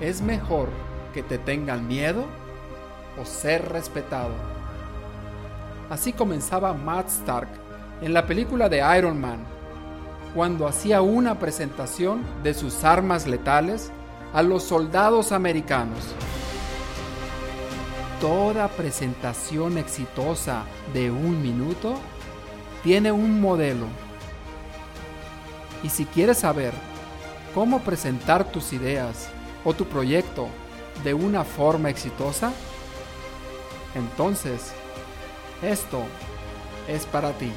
¿Es mejor que te tengan miedo o ser respetado? Así comenzaba Matt Stark en la película de Iron Man, cuando hacía una presentación de sus armas letales a los soldados americanos. Toda presentación exitosa de un minuto tiene un modelo. Y si quieres saber cómo presentar tus ideas o tu proyecto de una forma exitosa, entonces esto es para ti.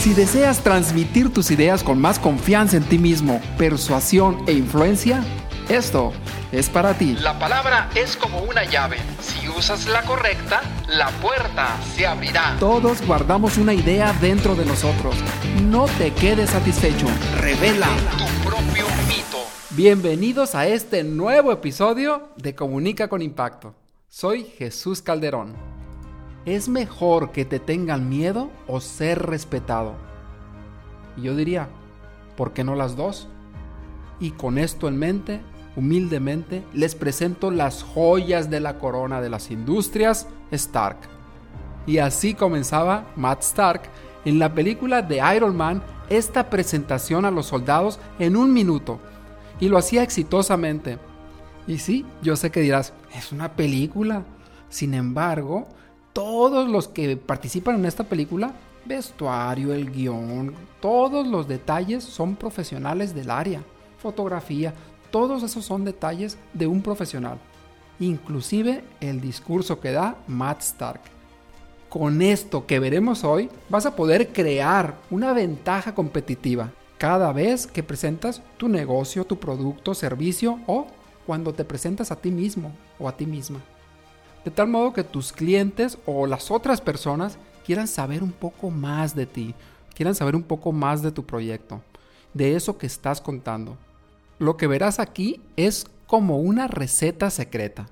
Si deseas transmitir tus ideas con más confianza en ti mismo, persuasión e influencia, esto es para ti. La palabra es como una llave. Usas la correcta, la puerta se abrirá. Todos guardamos una idea dentro de nosotros. No te quedes satisfecho. Revela Tu propio mito. Bienvenidos a este nuevo episodio de Comunica con Impacto. Soy Jesús Calderón. ¿Es mejor que te tengan miedo o ser respetado? Y yo diría, ¿por qué no las dos? Y con esto en mente, humildemente, les presento las joyas de la corona de las industrias Stark. Y así comenzaba Matt Stark en la película de Iron Man esta presentación a los soldados en un minuto. Y lo hacía exitosamente. Y sí, yo sé que dirás, es una película. Sin embargo, todos los que participan en esta película, vestuario, el guion, todos los detalles son profesionales del área. Fotografía, todos esos son detalles de un profesional. Inclusive el discurso que da Matt Stark. Con esto que veremos hoy, vas a poder crear una ventaja competitiva cada vez que presentas tu negocio, tu producto, servicio o cuando te presentas a ti mismo o a ti misma de tal modo que tus clientes o las otras personas quieran saber un poco más de ti, quieran saber un poco más de tu proyecto, de eso que estás contando. Lo que verás aquí es como una receta secreta.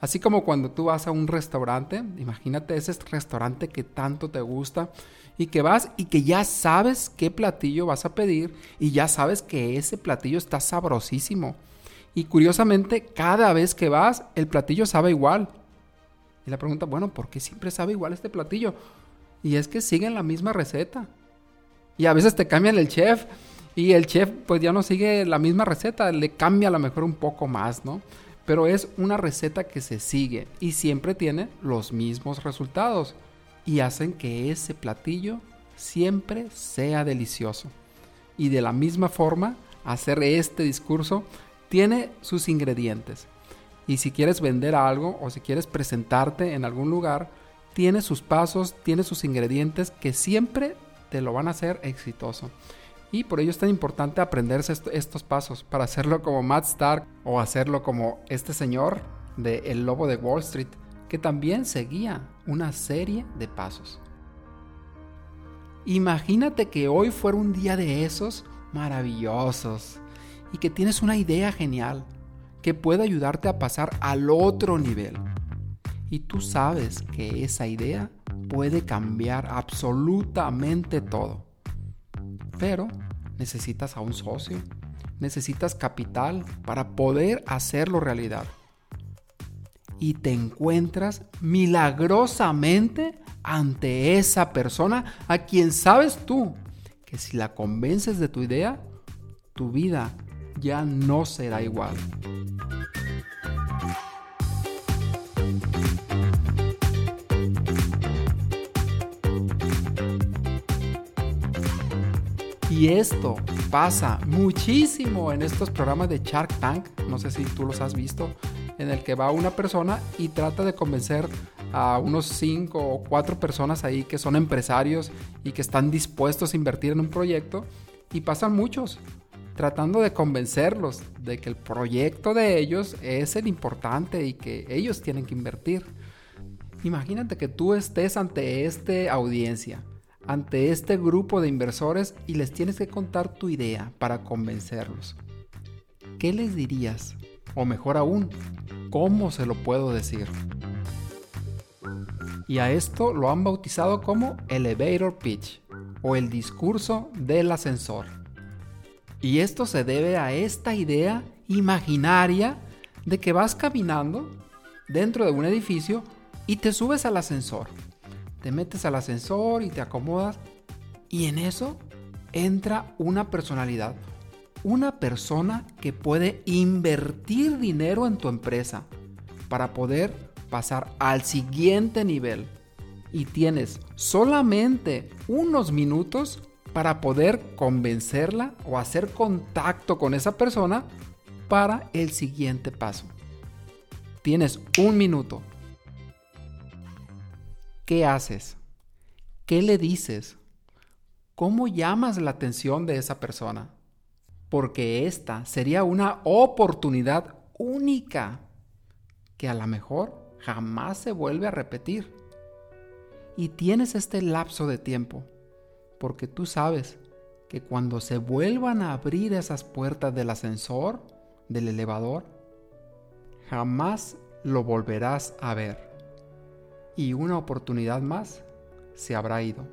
Así como cuando tú vas a un restaurante, imagínate ese restaurante que tanto te gusta y que vas y que ya sabes qué platillo vas a pedir y ya sabes que ese platillo está sabrosísimo. Y curiosamente, cada vez que vas, el platillo sabe igual. Y la pregunta, bueno, ¿por qué siempre sabe igual este platillo? Y es que siguen la misma receta. Y a veces te cambian el chef y el chef pues ya no sigue la misma receta, le cambia a lo mejor un poco más, ¿no? Pero es una receta que se sigue y siempre tiene los mismos resultados y hacen que ese platillo siempre sea delicioso. Y de la misma forma, hacer este discurso tiene sus ingredientes. Y si quieres vender algo o si quieres presentarte en algún lugar, tiene sus pasos, tiene sus ingredientes que siempre te lo van a hacer exitoso. Y por ello es tan importante aprenderse estos pasos para hacerlo como Matt Stark o hacerlo como este señor de El Lobo de Wall Street, que también seguía una serie de pasos. Imagínate que hoy fuera un día de esos maravillosos y que tienes una idea genial que puede ayudarte a pasar al otro nivel. Y tú sabes que esa idea puede cambiar absolutamente todo. Pero necesitas a un socio, necesitas capital para poder hacerlo realidad. Y te encuentras milagrosamente ante esa persona a quien sabes tú que si la convences de tu idea, tu vida ya no será igual. Y esto pasa muchísimo en estos programas de Shark Tank, no sé si tú los has visto, en el que va una persona y trata de convencer a unos cinco o cuatro personas ahí que son empresarios y que están dispuestos a invertir en un proyecto y pasan muchos tratando de convencerlos de que el proyecto de ellos es el importante y que ellos tienen que invertir. Imagínate que tú estés ante esta audiencia, ante este grupo de inversores y les tienes que contar tu idea para convencerlos. ¿Qué les dirías? O mejor aún, ¿cómo se lo puedo decir? Y a esto lo han bautizado como elevator pitch o el discurso del ascensor. Y esto se debe a esta idea imaginaria de que vas caminando dentro de un edificio y te subes al ascensor. Te metes al ascensor y te acomodas y en eso entra una personalidad, una persona que puede invertir dinero en tu empresa para poder pasar al siguiente nivel. Y tienes solamente unos minutos para poder convencerla o hacer contacto con esa persona para el siguiente paso. Tienes un minuto. ¿Qué haces? ¿Qué le dices? ¿Cómo llamas la atención de esa persona? Porque esta sería una oportunidad única que a lo mejor jamás se vuelve a repetir. Y tienes este lapso de tiempo, porque tú sabes que cuando se vuelvan a abrir esas puertas del ascensor, del elevador, jamás lo volverás a ver. Y una oportunidad más se habrá ido.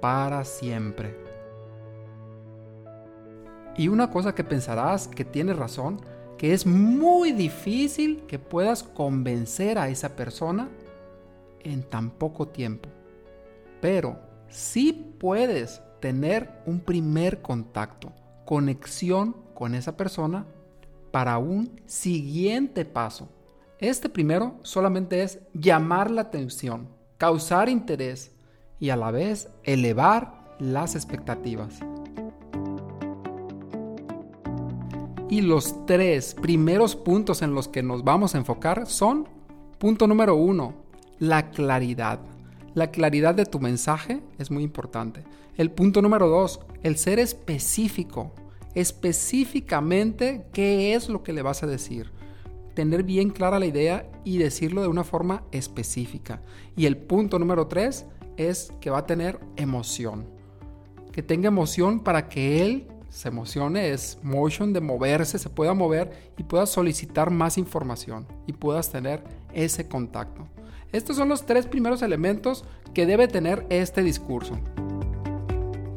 Para siempre. Y una cosa que pensarás que tienes razón, que es muy difícil que puedas convencer a esa persona en tan poco tiempo. Pero sí puedes tener un primer contacto, conexión con esa persona para un siguiente paso. Este primero solamente es llamar la atención, causar interés y a la vez elevar las expectativas. Y los tres primeros puntos en los que nos vamos a enfocar son, punto número uno, la claridad. La claridad de tu mensaje es muy importante. El punto número dos, el ser específico. Específicamente qué es lo que le vas a decir. Tener bien clara la idea y decirlo de una forma específica. Y el punto número tres es que va a tener emoción. Que tenga emoción para que él se emocione, es motion de moverse, se pueda mover y puedas solicitar más información y puedas tener ese contacto. Estos son los tres primeros elementos que debe tener este discurso.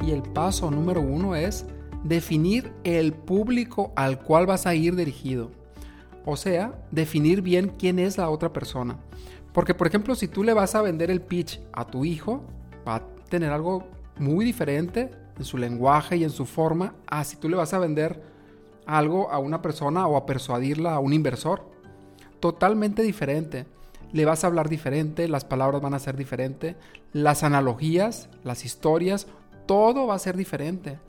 Y el paso número uno es definir el público al cual vas a ir dirigido. O sea, definir bien quién es la otra persona. Porque, por ejemplo, si tú le vas a vender el pitch a tu hijo, va a tener algo muy diferente en su lenguaje y en su forma a si tú le vas a vender algo a una persona o a persuadirla a un inversor. Totalmente diferente. Le vas a hablar diferente, las palabras van a ser diferentes, las analogías, las historias, todo va a ser diferente.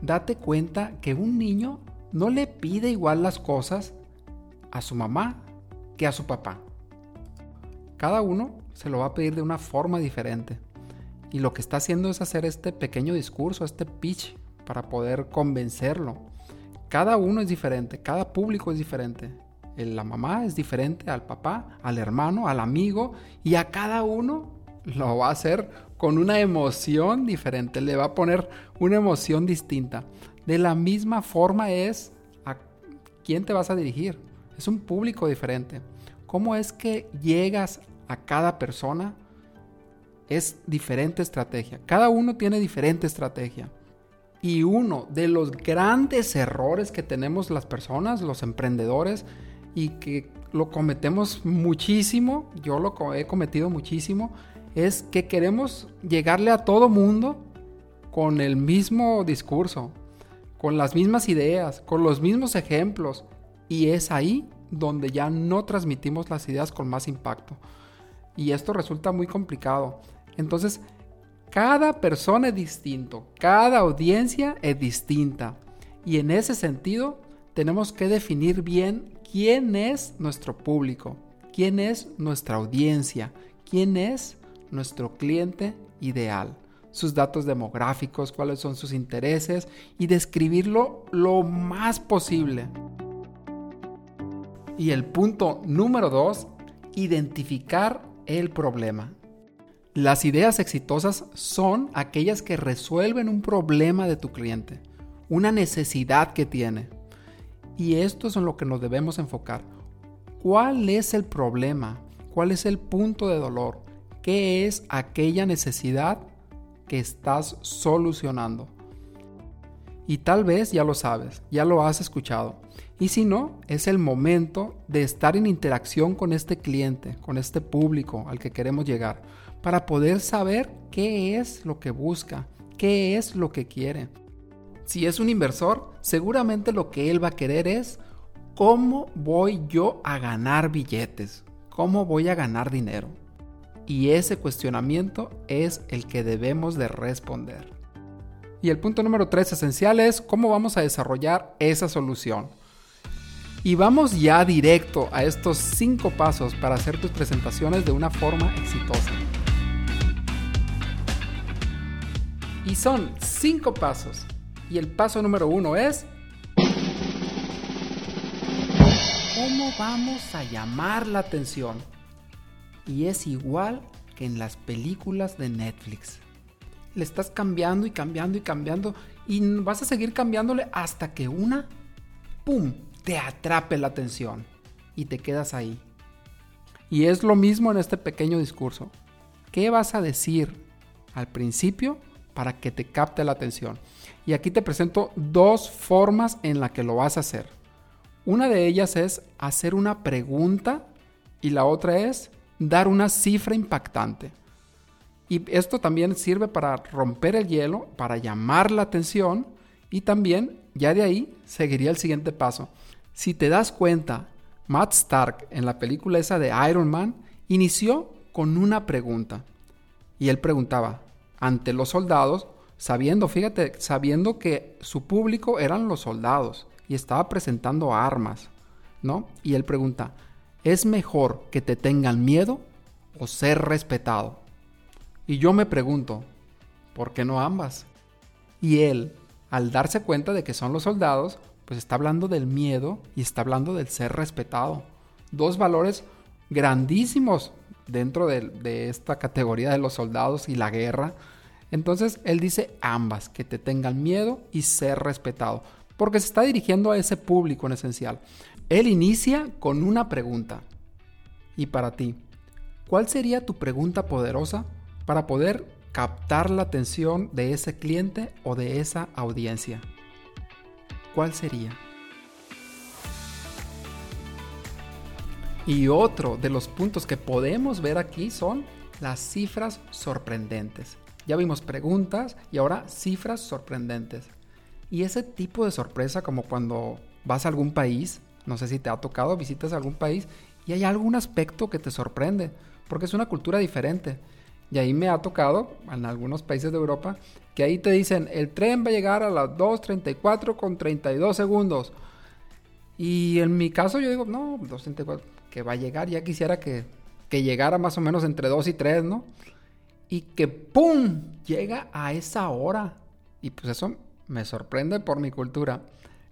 Date cuenta que un niño no le pide igual las cosas a su mamá que a su papá. Cada uno se lo va a pedir de una forma diferente. Y lo que está haciendo es hacer este pequeño discurso, este pitch, para poder convencerlo. Cada uno es diferente, cada público es diferente. La mamá es diferente al papá, al hermano, al amigo, y a cada uno lo va a hacer con una emoción diferente, le va a poner una emoción distinta. De la misma forma es a quién te vas a dirigir. Es un público diferente. ¿Cómo es que llegas a cada persona? es diferente estrategia. Cada uno tiene diferente estrategia. Y uno de los grandes errores que tenemos las personas, los emprendedores, y que lo cometemos muchísimo, yo lo he cometido muchísimo, es que queremos llegarle a todo mundo con el mismo discurso, con las mismas ideas, con los mismos ejemplos. Y es ahí donde ya no transmitimos las ideas con más impacto. Y esto resulta muy complicado. Entonces, cada persona es distinto, cada audiencia es distinta. Y en ese sentido, tenemos que definir bien quién es nuestro público, quién es nuestra audiencia, quién es nuestro cliente ideal, sus datos demográficos, cuáles son sus intereses y describirlo lo más posible. Y el punto número dos, identificar el problema. Las ideas exitosas son aquellas que resuelven un problema de tu cliente, una necesidad que tiene. Y esto es en lo que nos debemos enfocar. ¿Cuál es el problema? cuál es el punto de dolor, qué es aquella necesidad que estás solucionando. Y tal vez ya lo sabes, ya lo has escuchado. Y si no, es el momento de estar en interacción con este cliente, con este público al que queremos llegar, para poder saber qué es lo que busca, qué es lo que quiere. Si es un inversor, seguramente lo que él va a querer es cómo voy yo a ganar billetes, cómo voy a ganar dinero. Y ese cuestionamiento es el que debemos de responder. Y el punto número tres esencial es cómo vamos a desarrollar esa solución. Y vamos ya directo a estos cinco pasos para hacer tus presentaciones de una forma exitosa. Y son cinco pasos. Y el paso número uno es... ¿Cómo vamos a llamar la atención? Y es igual que en las películas de Netflix. Le estás cambiando y cambiando y cambiando y vas a seguir cambiándole hasta que una, ¡pum!, te atrape la atención y te quedas ahí. Y es lo mismo en este pequeño discurso. ¿Qué vas a decir al principio para que te capte la atención? Y aquí te presento dos formas en las que lo vas a hacer. Una de ellas es hacer una pregunta y la otra es dar una cifra impactante. Y esto también sirve para romper el hielo, para llamar la atención y también ya de ahí seguiría el siguiente paso. Si te das cuenta, Matt Stark en la película esa de Iron Man inició con una pregunta. Y él preguntaba, ante los soldados, sabiendo, fíjate, sabiendo que su público eran los soldados y estaba presentando armas, ¿no? Y él pregunta, ¿es mejor que te tengan miedo o ser respetado? Y yo me pregunto, ¿por qué no ambas? Y él, al darse cuenta de que son los soldados, pues está hablando del miedo y está hablando del ser respetado. Dos valores grandísimos dentro de, esta categoría de los soldados y la guerra. Entonces él dice ambas, que te tengan miedo y ser respetado, porque se está dirigiendo a ese público en esencial. Él inicia con una pregunta. Y para ti, ¿cuál sería tu pregunta poderosa para poder captar la atención de ese cliente o de esa audiencia? ¿cuál sería? Y otro de los puntos que podemos ver aquí son las cifras sorprendentes. Ya vimos preguntas y ahora cifras sorprendentes. Y ese tipo de sorpresa como cuando vas a algún país, no sé si te ha tocado, visitas algún país y hay algún aspecto que te sorprende, porque es una cultura diferente. Y ahí me ha tocado, en algunos países de Europa, que ahí te dicen, el tren va a llegar a las 2.34 con 32 segundos. Y en mi caso yo digo, no, 2.34, que va a llegar, ya quisiera que, que llegara más o menos entre 2 y 3, ¿no? Y que ¡pum! llega a esa hora. Y pues eso me sorprende por mi cultura.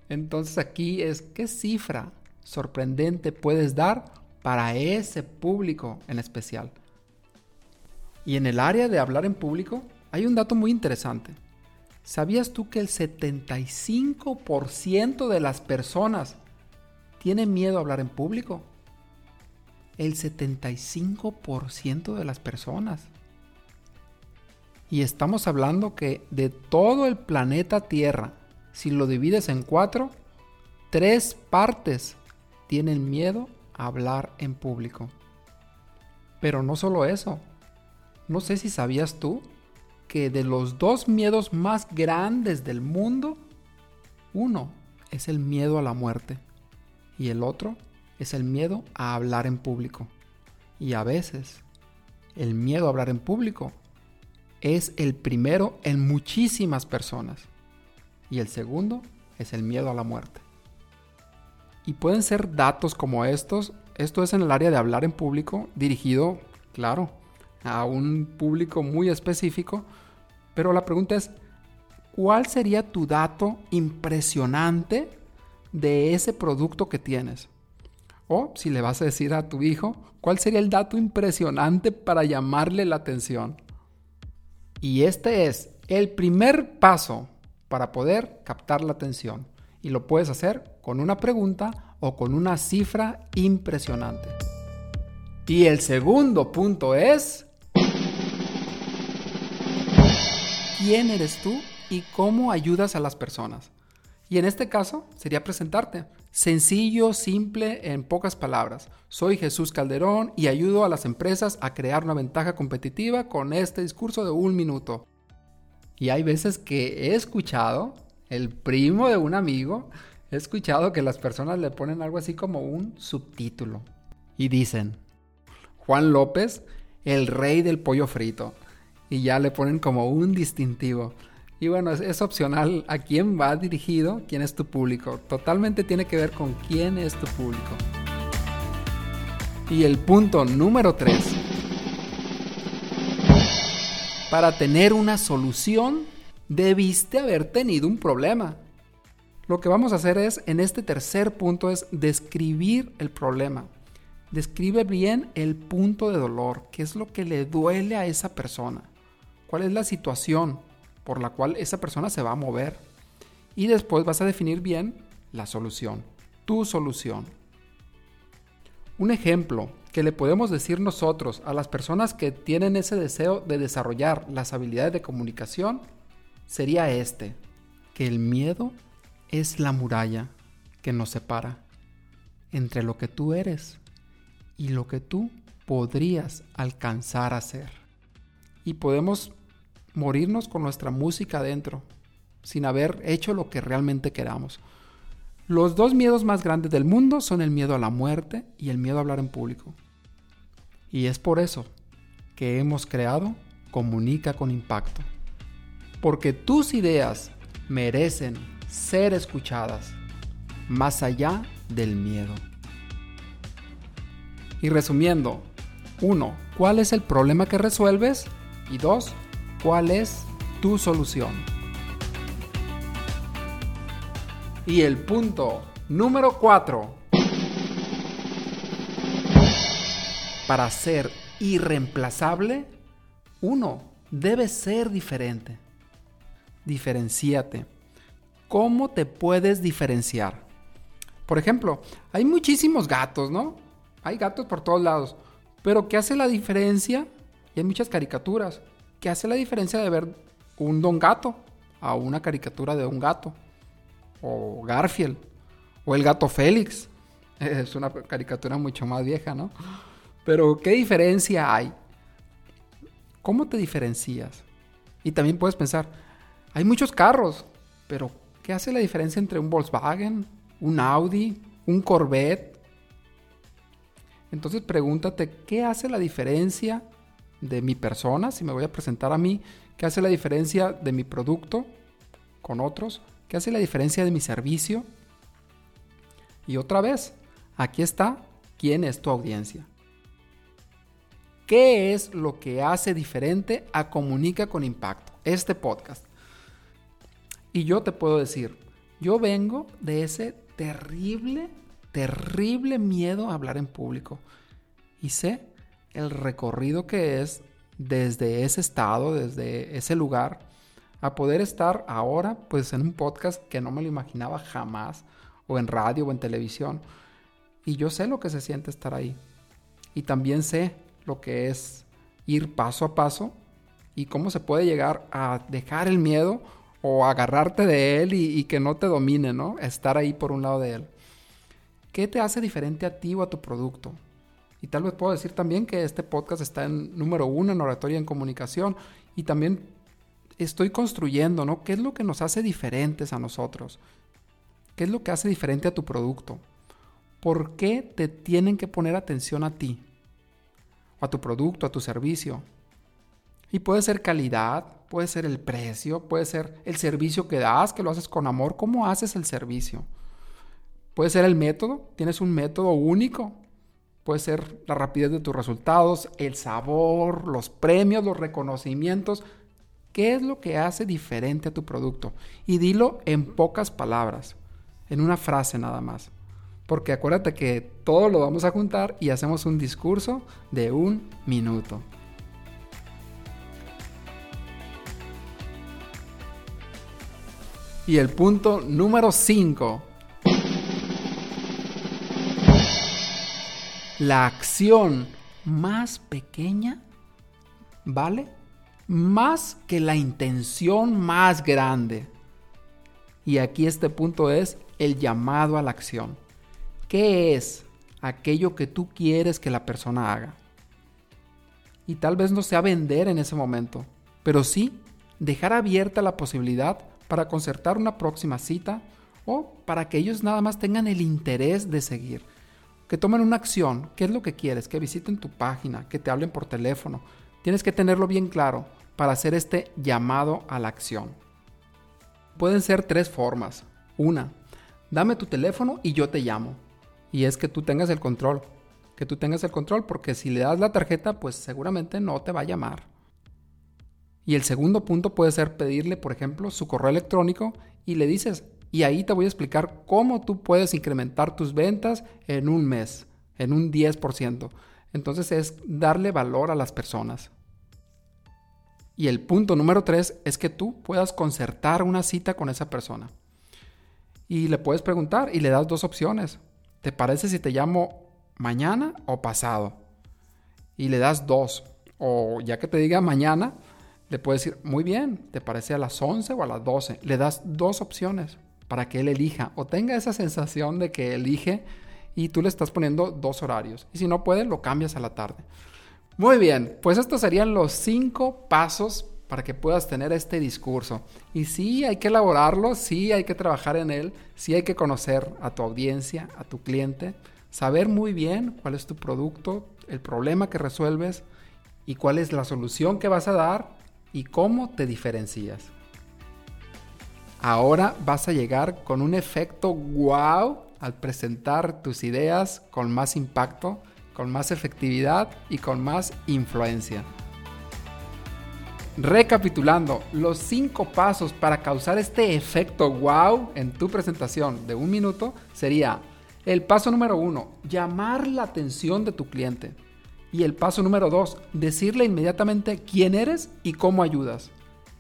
Entonces aquí es, ¿qué cifra sorprendente puedes dar para ese público en especial? Y en el área de hablar en público hay un dato muy interesante. ¿Sabías tú que el 75% de las personas tienen miedo a hablar en público? El 75% de las personas. Y estamos hablando que de todo el planeta Tierra, si lo divides en cuatro, tres partes tienen miedo a hablar en público. Pero no solo eso, no sé si sabías tú que de los dos miedos más grandes del mundo, uno es el miedo a la muerte y el otro es el miedo a hablar en público. Y a veces el miedo a hablar en público es el primero en muchísimas personas y el segundo es el miedo a la muerte. Y pueden ser datos como estos, esto es en el área de hablar en público dirigido, claro, a un público muy específico, pero la pregunta es, ¿cuál sería tu dato impresionante de ese producto que tienes? O si le vas a decir a tu hijo, ¿cuál sería el dato impresionante para llamarle la atención? Y este es el primer paso para poder captar la atención. Y lo puedes hacer con una pregunta o con una cifra impresionante. Y el segundo punto es... ¿Quién eres tú y cómo ayudas a las personas? Y en este caso sería presentarte. Sencillo, simple, en pocas palabras. Soy Jesús Calderón y ayudo a las empresas a crear una ventaja competitiva con este discurso de un minuto. Y hay veces que he escuchado, el primo de un amigo, he escuchado que las personas le ponen algo así como un subtítulo. Y dicen, Juan López, el rey del pollo frito. Y ya le ponen como un distintivo. Y bueno, es, opcional a quién va dirigido, quién es tu público. Totalmente tiene que ver con quién es tu público. Y el punto número 3. Para tener una solución, debiste haber tenido un problema. Lo que vamos a hacer es, en este tercer punto, es describir el problema. Describe bien el punto de dolor, qué es lo que le duele a esa persona, cuál es la situación por la cual esa persona se va a mover. Y después vas a definir bien la solución, tu solución. Un ejemplo que le podemos decir nosotros a las personas que tienen ese deseo de desarrollar las habilidades de comunicación sería este, que el miedo es la muralla que nos separa entre lo que tú eres y lo que tú podrías alcanzar a ser. Y podemos morirnos con nuestra música adentro, sin haber hecho lo que realmente queramos. Los dos miedos más grandes del mundo son el miedo a la muerte y el miedo a hablar en público. Y es por eso que hemos creado Comunica con Impacto. Porque tus ideas merecen ser escuchadas más allá del miedo. Y resumiendo, 1. ¿Cuál es el problema que resuelves? Y 2. ¿Cuál es tu solución? Y el punto número 4. Para ser irreemplazable, uno debe ser diferente. Diferenciate. ¿Cómo te puedes diferenciar? Por ejemplo, hay muchísimos gatos, ¿no? Hay gatos por todos lados. Pero ¿qué hace la diferencia? Y hay muchas caricaturas. ¿Qué hace la diferencia de ver un don gato a una caricatura de un gato? O Garfield. O el gato Félix. Es una caricatura mucho más vieja, ¿no? Pero ¿qué diferencia hay? ¿Cómo te diferencias? Y también puedes pensar, hay muchos carros, pero ¿qué hace la diferencia entre un Volkswagen, un Audi, un Corvette? Entonces pregúntate, ¿qué hace la diferencia de mi persona, si me voy a presentar a mí? ¿Qué hace la diferencia de mi producto con otros? ¿Qué hace la diferencia de mi servicio? Y otra vez, aquí está, ¿quién es tu audiencia? ¿Qué es lo que hace diferente a Comunica con Impacto, este podcast? Y yo te puedo decir, yo vengo de ese terrible terrible miedo a hablar en público. Y sé el recorrido que es desde ese estado, desde ese lugar, a poder estar ahora pues en un podcast que no me lo imaginaba jamás, o en radio o en televisión. Y yo sé lo que se siente estar ahí. Y también sé lo que es ir paso a paso y cómo se puede llegar a dejar el miedo o agarrarte de él y, y que no te domine, ¿no? Estar ahí por un lado de él. ¿Qué te hace diferente a ti o a tu producto? Y tal vez puedo decir también que este podcast está en número uno en oratoria en comunicación y también estoy construyendo, ¿no? ¿Qué es lo que nos hace diferentes a nosotros? ¿Qué es lo que hace diferente a tu producto? ¿Por qué te tienen que poner atención a ti? a tu producto, a tu servicio. Y puede ser calidad, puede ser el precio, puede ser el servicio que das, que lo haces con amor. ¿Cómo haces el servicio? Puede ser el método, tienes un método único. Puede ser la rapidez de tus resultados, el sabor, los premios, los reconocimientos. ¿Qué es lo que hace diferente a tu producto? Y dilo en pocas palabras, en una frase nada más. Porque acuérdate que todo lo vamos a juntar y hacemos un discurso de un minuto. Y el punto número 5 La acción más pequeña vale más que la intención más grande. Y aquí este punto es el llamado a la acción. ¿Qué es aquello que tú quieres que la persona haga? Y tal vez no sea vender en ese momento, pero sí dejar abierta la posibilidad para concertar una próxima cita o para que ellos nada más tengan el interés de seguir. Que tomen una acción. ¿Qué es lo que quieres? Que visiten tu página, que te hablen por teléfono. Tienes que tenerlo bien claro para hacer este llamado a la acción. Pueden ser tres formas. Una, dame tu teléfono y yo te llamo. Y es que tú tengas el control. Que tú tengas el control porque si le das la tarjeta, pues seguramente no te va a llamar. Y el segundo punto puede ser pedirle, por ejemplo, su correo electrónico y le dices, y ahí te voy a explicar cómo tú puedes incrementar tus ventas en un mes, en un 10%. Entonces es darle valor a las personas. Y el punto número tres es que tú puedas concertar una cita con esa persona. Y le puedes preguntar y le das dos opciones. ¿Te parece si te llamo mañana o pasado? Y le das dos. O ya que te diga mañana, le puedes decir, muy bien, ¿te parece a las 11 o a las 12? Le das dos opciones para que él elija o tenga esa sensación de que elige y tú le estás poniendo dos horarios. Y si no puede, lo cambias a la tarde. Muy bien, pues estos serían los cinco pasos para que puedas tener este discurso. Y sí, hay que elaborarlo, sí hay que trabajar en él, sí hay que conocer a tu audiencia, a tu cliente, saber muy bien cuál es tu producto, el problema que resuelves y cuál es la solución que vas a dar y cómo te diferencias. Ahora vas a llegar con un efecto wow al presentar tus ideas con más impacto con más efectividad y con más influencia. Recapitulando, los cinco pasos para causar este efecto wow en tu presentación de un minuto sería el paso número uno, llamar la atención de tu cliente. Y el paso número dos, decirle inmediatamente quién eres y cómo ayudas.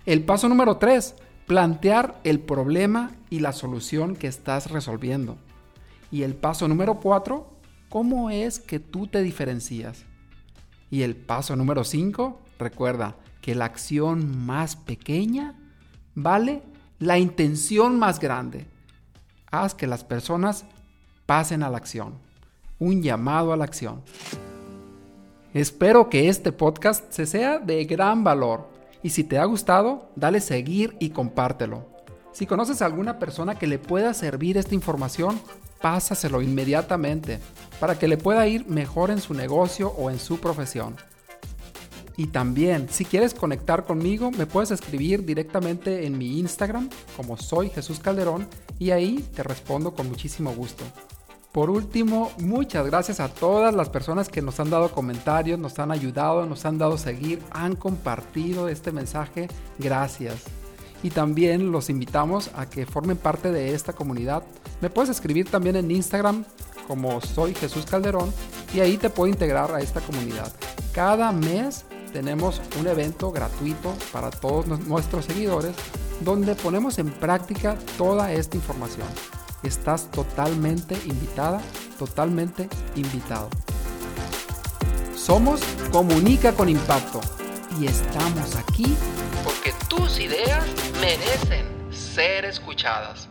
El paso número tres, plantear el problema y la solución que estás resolviendo. Y el paso número cuatro, ¿Cómo es que tú te diferencias? Y el paso número 5, recuerda que la acción más pequeña vale la intención más grande. Haz que las personas pasen a la acción. Un llamado a la acción. Espero que este podcast se sea de gran valor y si te ha gustado, dale seguir y compártelo. Si conoces a alguna persona que le pueda servir esta información, pásaselo inmediatamente para que le pueda ir mejor en su negocio o en su profesión. Y también, si quieres conectar conmigo, me puedes escribir directamente en mi Instagram, como soy Jesús Calderón, y ahí te respondo con muchísimo gusto. Por último, muchas gracias a todas las personas que nos han dado comentarios, nos han ayudado, nos han dado seguir, han compartido este mensaje. Gracias y también los invitamos a que formen parte de esta comunidad. Me puedes escribir también en Instagram como soy Jesús Calderón y ahí te puedo integrar a esta comunidad. Cada mes tenemos un evento gratuito para todos nuestros seguidores donde ponemos en práctica toda esta información. Estás totalmente invitada, totalmente invitado. Somos Comunica con Impacto y estamos aquí porque tus ideas merecen ser escuchadas.